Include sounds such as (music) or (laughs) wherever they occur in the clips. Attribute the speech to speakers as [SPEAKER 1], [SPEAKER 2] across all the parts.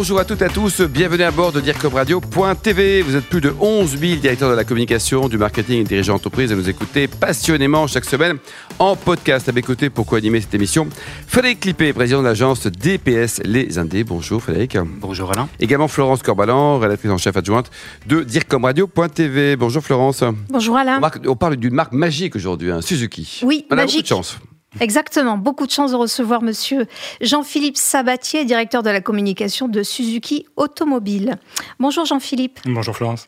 [SPEAKER 1] Bonjour à toutes et à tous, bienvenue à bord de DIRCOMRadio.tv. Vous êtes plus de 11 000 directeurs de la communication, du marketing et dirigeants d'entreprise à nous écouter passionnément chaque semaine en podcast. À mes côtés pour co-animer cette émission, Frédéric Clippé, président de l'agence DPS Les Indés. Bonjour Frédéric.
[SPEAKER 2] Bonjour Alain.
[SPEAKER 1] Également Florence Corbalan, rédactrice en chef adjointe de DIRCOMRadio.tv. Bonjour Florence.
[SPEAKER 3] Bonjour Alain.
[SPEAKER 1] On, parle d'une marque magique aujourd'hui, hein, Suzuki.
[SPEAKER 3] Oui,
[SPEAKER 1] on a
[SPEAKER 3] magique.
[SPEAKER 1] beaucoup de chance.
[SPEAKER 3] Exactement. Beaucoup de chance de recevoir monsieur Jean-Philippe Sabatier, directeur de la communication de Suzuki Automobile. Bonjour Jean-Philippe.
[SPEAKER 2] Bonjour Florence.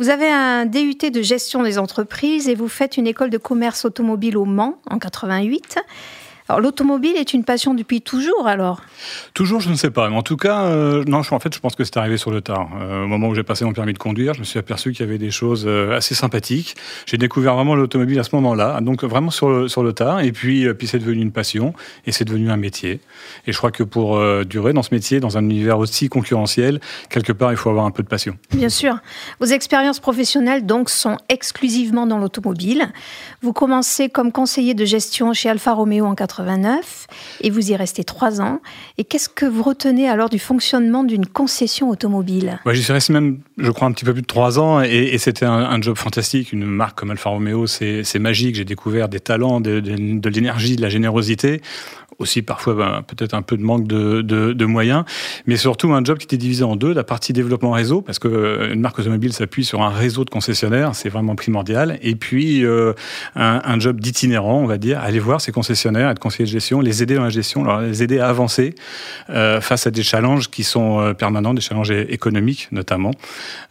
[SPEAKER 3] Vous avez un DUT de gestion des entreprises et vous faites une école de commerce automobile au Mans en 88. Alors l'automobile est une passion depuis toujours alors?
[SPEAKER 2] Toujours, je ne sais pas. Mais en tout cas, euh, non, je, en fait, je pense que c'est arrivé sur le tard. Euh, au moment où j'ai passé mon permis de conduire, je me suis aperçu qu'il y avait des choses euh, assez sympathiques. J'ai découvert vraiment l'automobile à ce moment-là, donc vraiment sur le, sur le tard. Et puis, puis c'est devenu une passion et c'est devenu un métier. Et je crois que pour durer dans ce métier, dans un univers aussi concurrentiel, quelque part, il faut avoir un peu de passion.
[SPEAKER 3] Bien sûr. Vos expériences professionnelles donc sont exclusivement dans l'automobile. Vous commencez comme conseiller de gestion chez Alfa Romeo en 89 et vous y restez trois ans. Et qu'est-ce que vous retenez alors du fonctionnement d'une concession automobile?
[SPEAKER 2] Ouais, J'y suis resté même, je crois, un petit peu plus de trois ans et, c'était un, job fantastique. Une marque comme Alfa Romeo, c'est magique. J'ai découvert des talents, de, l'énergie, de la générosité aussi parfois ben, peut-être un peu de manque de, moyens, mais surtout un job qui était divisé en deux, la partie développement réseau, parce que une marque automobile s'appuie sur un réseau de concessionnaires, c'est vraiment primordial, et puis euh, un, job d'itinérant, on va dire, aller voir ces concessionnaires, conseiller de gestion, les aider dans la gestion, les aider à avancer euh, face à des challenges qui sont euh, permanents, des challenges économiques notamment,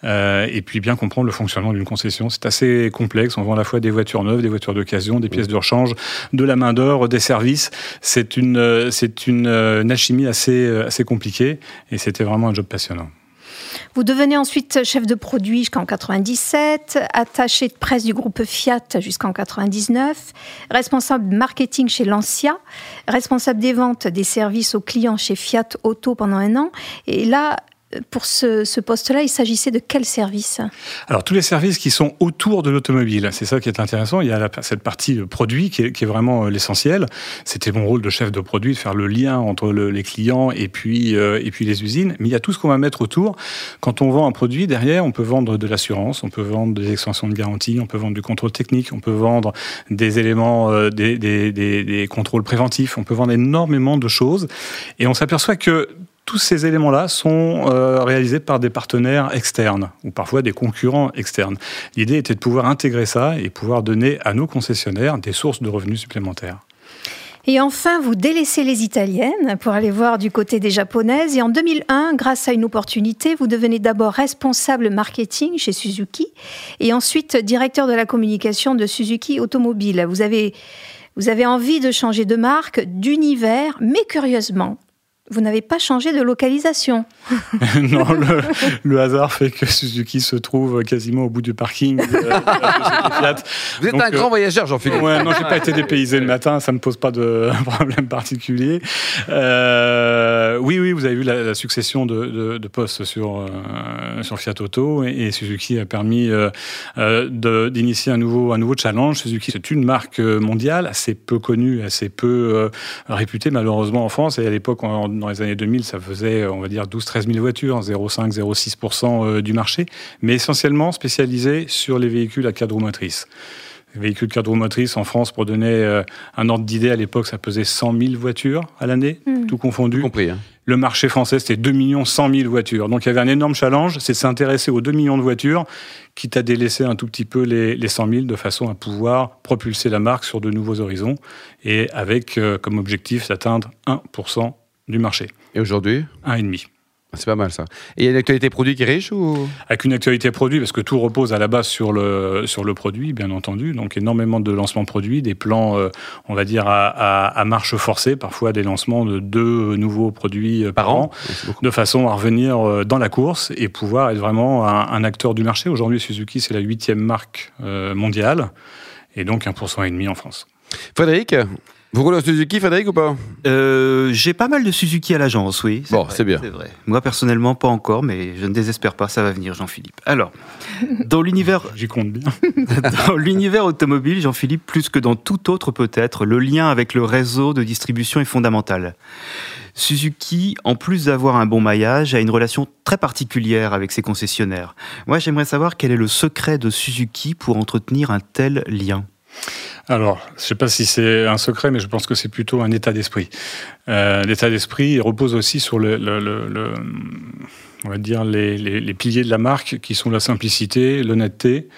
[SPEAKER 2] euh, et puis bien comprendre le fonctionnement d'une concession. C'est assez complexe, on vend à la fois des voitures neuves, des voitures d'occasion, des pièces de rechange, de la main d'œuvre, des services. C'est une, c'est une, une alchimie assez, assez compliquée et c'était vraiment un job passionnant.
[SPEAKER 3] Vous devenez ensuite chef de produit jusqu'en 97, attaché de presse du groupe Fiat jusqu'en 99, responsable marketing chez Lancia, responsable des ventes des services aux clients chez Fiat Auto pendant un an. Et là, pour ce, poste-là, il s'agissait de quel service
[SPEAKER 2] Alors, tous les services qui sont autour de l'automobile, c'est ça qui est intéressant. Il y a cette partie produit qui est, vraiment l'essentiel. C'était mon rôle de chef de produit, de faire le lien entre le, les clients et puis, euh, et puis les usines. Mais il y a tout ce qu'on va mettre autour. Quand on vend un produit, derrière, on peut vendre de l'assurance, on peut vendre des extensions de garantie, on peut vendre du contrôle technique, on peut vendre des éléments, euh, des contrôles préventifs, on peut vendre énormément de choses. Et on s'aperçoit que tous ces éléments-là sont euh, réalisés par des partenaires externes ou parfois des concurrents externes. L'idée était de pouvoir intégrer ça et pouvoir donner à nos concessionnaires des sources de revenus supplémentaires.
[SPEAKER 3] Et enfin, vous délaissez les italiennes pour aller voir du côté des japonaises. Et en 2001, grâce à une opportunité, vous devenez d'abord responsable marketing chez Suzuki et ensuite directeur de la communication de Suzuki Automobile. Vous avez, vous avez envie de changer de marque, d'univers, mais curieusement, vous n'avez pas changé de localisation. (laughs)
[SPEAKER 2] non, le, le, hasard fait que Suzuki se trouve quasiment au bout du parking. De, de
[SPEAKER 1] Fiat. Vous êtes Donc, un euh, grand voyageur, Jean-Philippe.
[SPEAKER 2] Ouais, non, j'ai pas été dépaysé le matin, ça ne pose pas de (laughs) problème particulier. Euh, oui, oui, vous avez vu la, la succession de, de, de, postes sur, euh, sur Fiat Auto et, et, Suzuki a permis euh, d'initier un nouveau, un nouveau challenge. Suzuki, c'est une marque mondiale assez peu connue, assez peu réputée malheureusement en France et à l'époque, dans les années 2000, ça faisait, on va dire, 12-13 000 voitures, 0,5-0,6% du marché, mais essentiellement spécialisé sur les véhicules à quatre roues motrices. Les véhicules quatre roues motrices en France, pour donner euh, un ordre d'idée, à l'époque, ça pesait 100 000 voitures à l'année, mmh. tout confondu.
[SPEAKER 1] Tout compris. Hein.
[SPEAKER 2] Le marché français, c'était 2 millions 100 000 voitures. Donc il y avait un énorme challenge, c'est de s'intéresser aux 2 millions de voitures, quitte à délaisser un tout petit peu les, les 100 000 de façon à pouvoir propulser la marque sur de nouveaux horizons et avec euh, comme objectif d'atteindre 1% du marché.
[SPEAKER 1] Et aujourd'hui
[SPEAKER 2] Un et demi.
[SPEAKER 1] C'est pas mal ça. Et il y a une actualité produit qui est riche ou?
[SPEAKER 2] Avec une actualité produit, parce que tout repose à la base sur le, sur le produit, bien entendu. Donc énormément de lancements produits, des plans, euh, on va dire, à, à, à, marche forcée, parfois des lancements de deux nouveaux produits par, par an, an de façon à revenir euh, dans la course et pouvoir être vraiment un, un acteur du marché. Aujourd'hui, Suzuki, c'est la huitième marque euh, mondiale, et donc 1,5% en France.
[SPEAKER 1] Frédéric Vous roulez en Suzuki, Frédéric, ou pas
[SPEAKER 4] euh, J'ai pas mal de Suzuki à l'agence, oui.
[SPEAKER 1] Bon, c'est bien.
[SPEAKER 4] Vrai. Moi, personnellement, pas encore, mais je ne désespère pas, ça va venir, Jean-Philippe. Alors, dans l'univers...
[SPEAKER 2] J'y compte bien. (laughs)
[SPEAKER 4] dans l'univers automobile, Jean-Philippe, plus que dans tout autre peut-être, le lien avec le réseau de distribution est fondamental. Suzuki, en plus d'avoir un bon maillage, a une relation très particulière avec ses concessionnaires. Moi, j'aimerais savoir quel est le secret de Suzuki pour entretenir un tel lien.
[SPEAKER 2] Alors, je ne sais pas si c'est un secret, mais je pense que c'est plutôt un état d'esprit. Euh, L'état d'esprit repose aussi sur le, on va dire les, piliers de la marque, qui sont la simplicité, l'honnêteté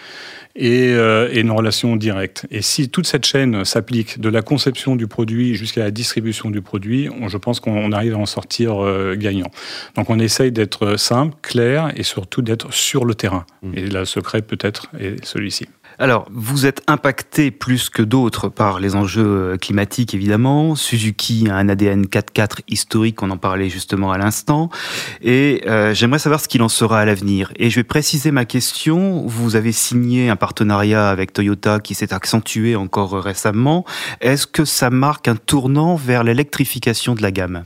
[SPEAKER 2] euh, et, une relation directe. Et si toute cette chaîne s'applique de la conception du produit jusqu'à la distribution du produit, je pense qu'on arrive à en sortir euh, gagnant. Donc, on essaye d'être simple, clair et surtout d'être sur le terrain. Mmh. Et le secret peut-être est celui-ci.
[SPEAKER 4] Alors, vous êtes impacté plus que d'autres par les enjeux euh, climatiques, évidemment. Suzuki a un ADN 4x4 historique, on en parlait justement à l'instant. Et euh, j'aimerais savoir ce qu'il en sera à l'avenir. Et je vais préciser ma question. Vous avez signé un partenariat avec Toyota qui s'est accentué encore récemment. Est-ce que ça marque un tournant vers l'électrification de la gamme?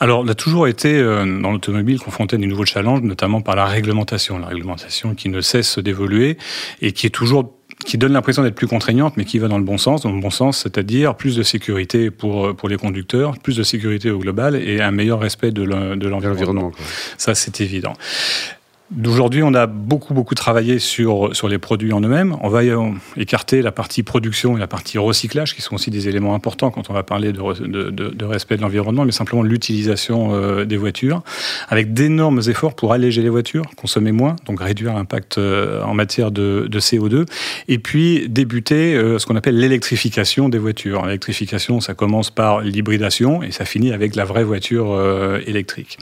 [SPEAKER 2] Alors, on a toujours été euh, dans l'automobile confronté à de nouveaux challenges, notamment par la réglementation. La réglementation qui ne cesse d'évoluer et qui est toujours qui donne l'impression d'être plus contraignante, mais qui va dans le bon sens. Dans le bon sens, c'est-à-dire plus de sécurité pour, pour les conducteurs, plus de sécurité au global et un meilleur respect de l'environnement. Ça, c'est évident. D'aujourd'hui, on a beaucoup, beaucoup travaillé sur, sur les produits en eux-mêmes. On va écarter la partie production et la partie recyclage, qui sont aussi des éléments importants quand on va parler de, de, de, respect de l'environnement, mais simplement l'utilisation euh, des voitures, avec d'énormes efforts pour alléger les voitures, consommer moins, donc réduire l'impact euh, en matière de, CO2, et puis débuter euh, ce qu'on appelle l'électrification des voitures. L'électrification, ça commence par l'hybridation et ça finit avec la vraie voiture électrique.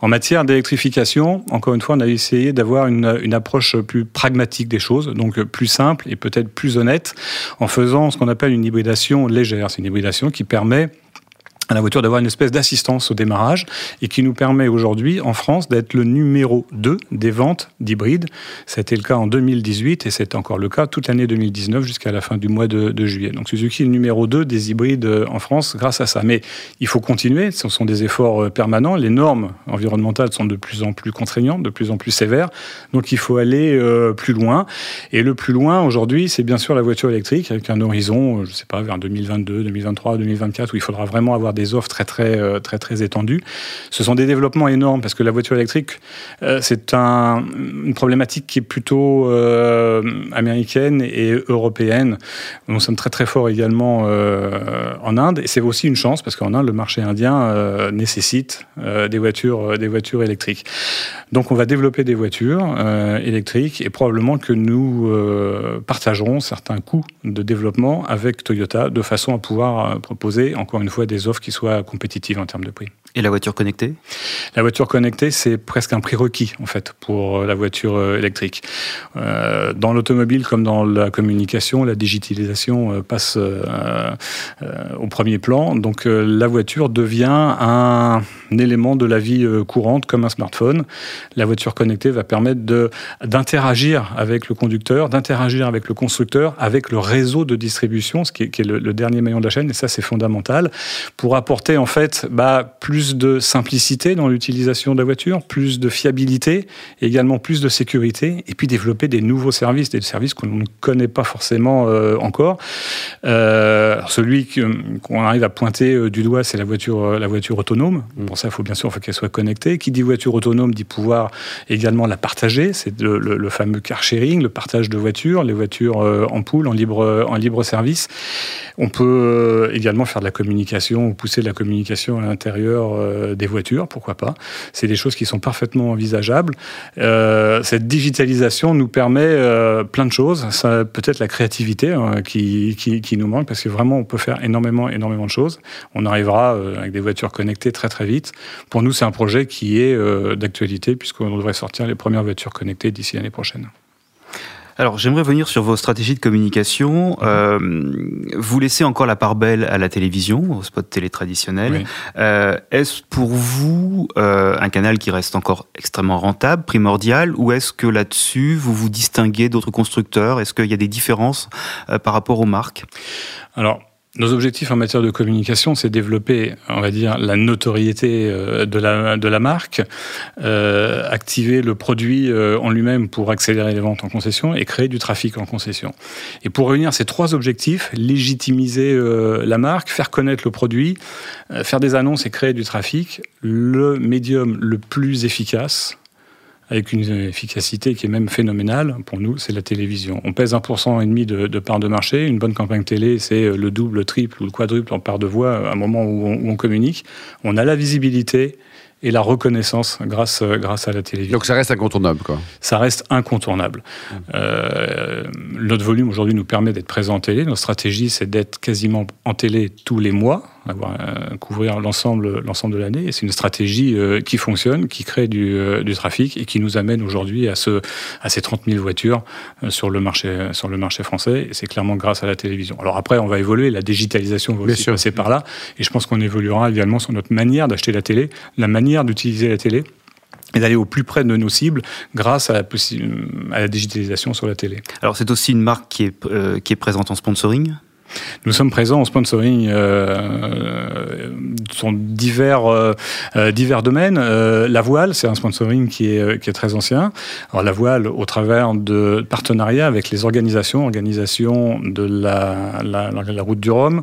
[SPEAKER 2] En matière d'électrification, encore une fois, on a eu essayer d'avoir une, une, approche plus pragmatique des choses, donc plus simple et peut-être plus honnête, en faisant ce qu'on appelle une hybridation légère. C'est une hybridation qui permet à la voiture d'avoir une espèce d'assistance au démarrage et qui nous permet aujourd'hui en France d'être le numéro 2 des ventes d'hybrides. C'était le cas en 2018 et c'est encore le cas toute l'année 2019 jusqu'à la fin du mois de, juillet. Donc Suzuki est le numéro 2 des hybrides euh, en France grâce à ça. Mais il faut continuer, ce sont des efforts euh, permanents. Les normes environnementales sont de plus en plus contraignantes, de plus en plus sévères. Donc il faut aller euh, plus loin. Et le plus loin aujourd'hui, c'est bien sûr la voiture électrique avec un horizon, je ne sais pas, vers 2022, 2023, 2024 où il faudra vraiment avoir des offres très très euh, très très étendues. Ce sont des développements énormes parce que la voiture électrique, euh, c'est un, une problématique qui est plutôt euh, américaine et européenne. Nous sommes très très forts également en Inde et c'est aussi une chance parce qu'en Inde, le marché indien nécessite des voitures des voitures électriques. Donc on va développer des voitures électriques et probablement que nous partagerons certains coûts de développement avec Toyota de façon à pouvoir proposer encore une fois des offres qui soit compétitive en termes de prix.
[SPEAKER 4] Et la voiture connectée?
[SPEAKER 2] La voiture connectée, c'est presque un prérequis en fait pour euh, la voiture euh, électrique. Euh, dans l'automobile comme dans la communication, la digitalisation passe au premier plan. Donc la voiture devient un élément de la vie courante comme un smartphone. La voiture connectée va permettre d'interagir avec le conducteur, d'interagir avec le constructeur, avec le réseau de distribution, ce qui est, le, dernier maillon de la chaîne. Et ça, c'est fondamental pour apporter en fait bah, plus de simplicité dans l'utilisation de la voiture, plus de fiabilité, également plus de sécurité, et puis développer des nouveaux services, des services qu'on ne connaît pas forcément euh, encore. Euh, celui qu'on arrive à pointer euh, du doigt, c'est la voiture, la voiture autonome. Mm. Pour ça, il faut bien sûr qu'elle soit connectée. Qui dit voiture autonome dit pouvoir également la partager. C'est le, fameux car sharing, le partage de voitures, les voitures en poule, en libre, en libre service. On peut également faire de la communication ou pousser de la communication à l'intérieur euh, des voitures, pourquoi pas. C'est des choses qui sont parfaitement envisageables. Euh, cette digitalisation nous permet euh, plein de choses. Peut-être la créativité hein, qui, qui, nous manque parce que vraiment on peut faire énormément, énormément de choses. On arrivera avec des voitures connectées très très vite. Pour nous, c'est un projet qui est d'actualité puisqu'on devrait sortir les premières voitures connectées d'ici l'année prochaine.
[SPEAKER 4] Alors, j'aimerais venir sur vos stratégies de communication. Euh, vous laissez encore la part belle à la télévision, au spot télé traditionnel. Euh, est-ce pour vous euh, un canal qui reste encore extrêmement rentable, primordial, ou est-ce que là-dessus, vous vous distinguez d'autres constructeurs? Est-ce qu'il y a des différences par rapport aux marques?
[SPEAKER 2] Alors, nos objectifs en matière de communication, c'est développer, on va dire, la notoriété euh, de la, marque, euh, activer le produit euh, en lui-même pour accélérer les ventes en concession et créer du trafic en concession. Et pour réunir ces trois objectifs, légitimiser la marque, faire connaître le produit, faire des annonces et créer du trafic, le médium le plus efficace, avec une efficacité qui est même phénoménale. Pour nous, c'est la télévision. On pèse 1% et demi de, de part de marché. Une bonne campagne télé, c'est le double, le triple ou le quadruple en part de voix à un moment où on, où on communique. On a la visibilité et la reconnaissance grâce, grâce à la télévision.
[SPEAKER 1] Donc ça reste incontournable, quoi.
[SPEAKER 2] Ça reste incontournable. Mmh. Euh, notre volume aujourd'hui nous permet d'être présent en télé. Notre stratégie, c'est d'être quasiment en télé tous les mois, avoir, couvrir l'ensemble, l'ensemble de l'année. Et c'est une stratégie euh, qui fonctionne, qui crée du, euh, du, trafic et qui nous amène aujourd'hui à, ce, à ces 30 000 voitures euh, sur, le marché, sur le marché français. Et c'est clairement grâce à la télévision. Alors après, on va évoluer. La digitalisation va aussi passer par là. Et je pense qu'on évoluera également sur notre manière d'acheter la télé, la manière d'utiliser la télé et d'aller au plus près de nos cibles grâce à la, à la digitalisation sur la télé.
[SPEAKER 4] Alors c'est aussi une marque qui est, euh, qui est présente en sponsoring?
[SPEAKER 2] Nous sommes présents en sponsoring euh, divers, euh, divers domaines. Euh, la voile, c'est un sponsoring qui est, très ancien. Alors la voile, au travers de partenariats avec les organisations, organisation de la, route du Rhum,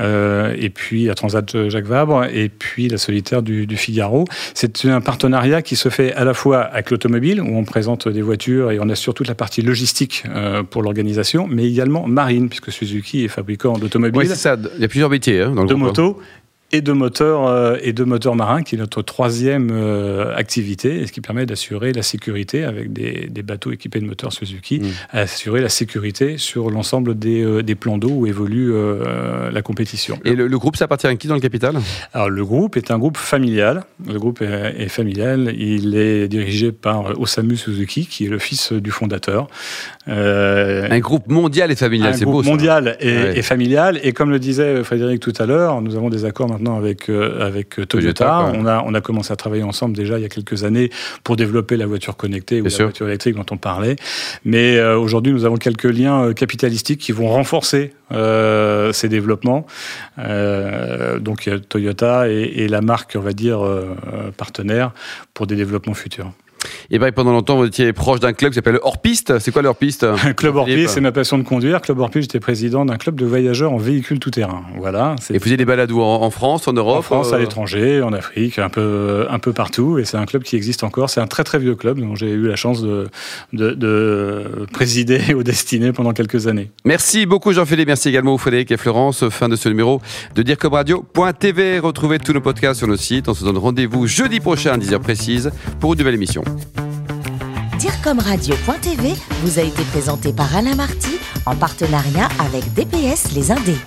[SPEAKER 2] euh, et puis la Transat Jacques Vabre, et puis la solitaire du, Figaro. C'est un partenariat qui se fait à la fois avec l'automobile, où on présente des voitures et on assure toute la partie logistique euh, pour l'organisation, mais également marine, puisque Suzuki est fabricant d'automobiles.
[SPEAKER 1] Oui, c'est ça. Il y a plusieurs métiers hein, dans le
[SPEAKER 2] de
[SPEAKER 1] groupe.
[SPEAKER 2] Et de moteurs euh, et de moteurs marins, qui est notre troisième euh, activité, et ce qui permet d'assurer la sécurité avec des, des, bateaux équipés de moteurs Suzuki, mmh. assurer la sécurité sur l'ensemble des, euh, des, plans d'eau où évolue la compétition.
[SPEAKER 1] Et le, le, groupe, ça appartient à qui dans le capital?
[SPEAKER 2] Alors le groupe est un groupe familial. Le groupe est, est familial. Il est dirigé par Osamu Suzuki, qui est le fils du fondateur.
[SPEAKER 1] Un groupe mondial et familial,
[SPEAKER 2] c'est
[SPEAKER 1] beau.
[SPEAKER 2] Mondial et, ouais. et, familial. Et comme le disait Frédéric tout à l'heure, nous avons des accords maintenant avec, euh, avec Toyota. Toyota on, a, on a commencé à travailler ensemble déjà il y a quelques années pour développer la voiture connectée ou Bien la sûr. voiture électrique dont on parlait. Mais euh, aujourd'hui, nous avons quelques liens euh, capitalistiques qui vont renforcer euh, ces développements. Euh, donc Toyota et, la marque, on va dire, partenaire pour des développements futurs.
[SPEAKER 1] Et ben pendant longtemps, vous étiez proche d'un club qui s'appelle Hors Piste. C'est quoi le Piste (laughs)
[SPEAKER 2] Club Hors Piste, c'est ma passion de conduire. Club Hors Piste, j'étais président d'un club de voyageurs en véhicule tout terrain. Voilà.
[SPEAKER 1] Et vous faisiez des balades où en, France, en Europe
[SPEAKER 2] En France, euh... à l'étranger, en Afrique, un peu, un peu partout. Et c'est un club qui existe encore. C'est un très très vieux club dont j'ai eu la chance de, de, de présider (laughs) au destiné pendant quelques années.
[SPEAKER 1] Merci beaucoup Jean-Philippe. Merci également aux Frédéric et Florence. Fin de ce numéro de DireComRadio.tv. Retrouvez tous nos podcasts sur nos sites. On se donne rendez-vous jeudi prochain à 10h précise pour une nouvelle émission.
[SPEAKER 5] DIRCOMRadio.tv vous a été présenté par Alain Marty en partenariat avec DPS Les Indés.